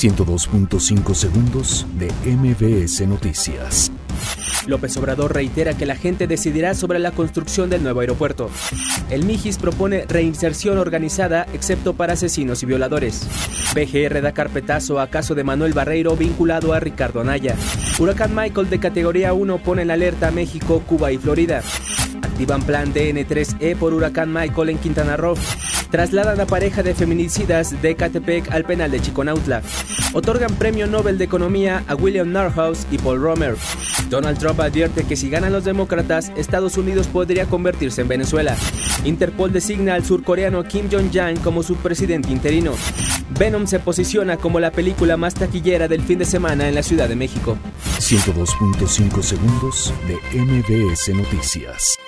102.5 segundos de MBS Noticias. López Obrador reitera que la gente decidirá sobre la construcción del nuevo aeropuerto. El Mijis propone reinserción organizada excepto para asesinos y violadores. PGR da carpetazo a caso de Manuel Barreiro vinculado a Ricardo Anaya. Huracán Michael de categoría 1 pone en alerta a México, Cuba y Florida. Activan plan DN3E por Huracán Michael en Quintana Roo. Trasladan a pareja de feminicidas de Catepec al penal de Chiconautla. Otorgan premio Nobel de Economía a William Norhaus y Paul Romer. Donald Trump advierte que si ganan los demócratas, Estados Unidos podría convertirse en Venezuela. Interpol designa al surcoreano Kim Jong-un como su presidente interino. Venom se posiciona como la película más taquillera del fin de semana en la Ciudad de México. 102.5 segundos de MBS Noticias.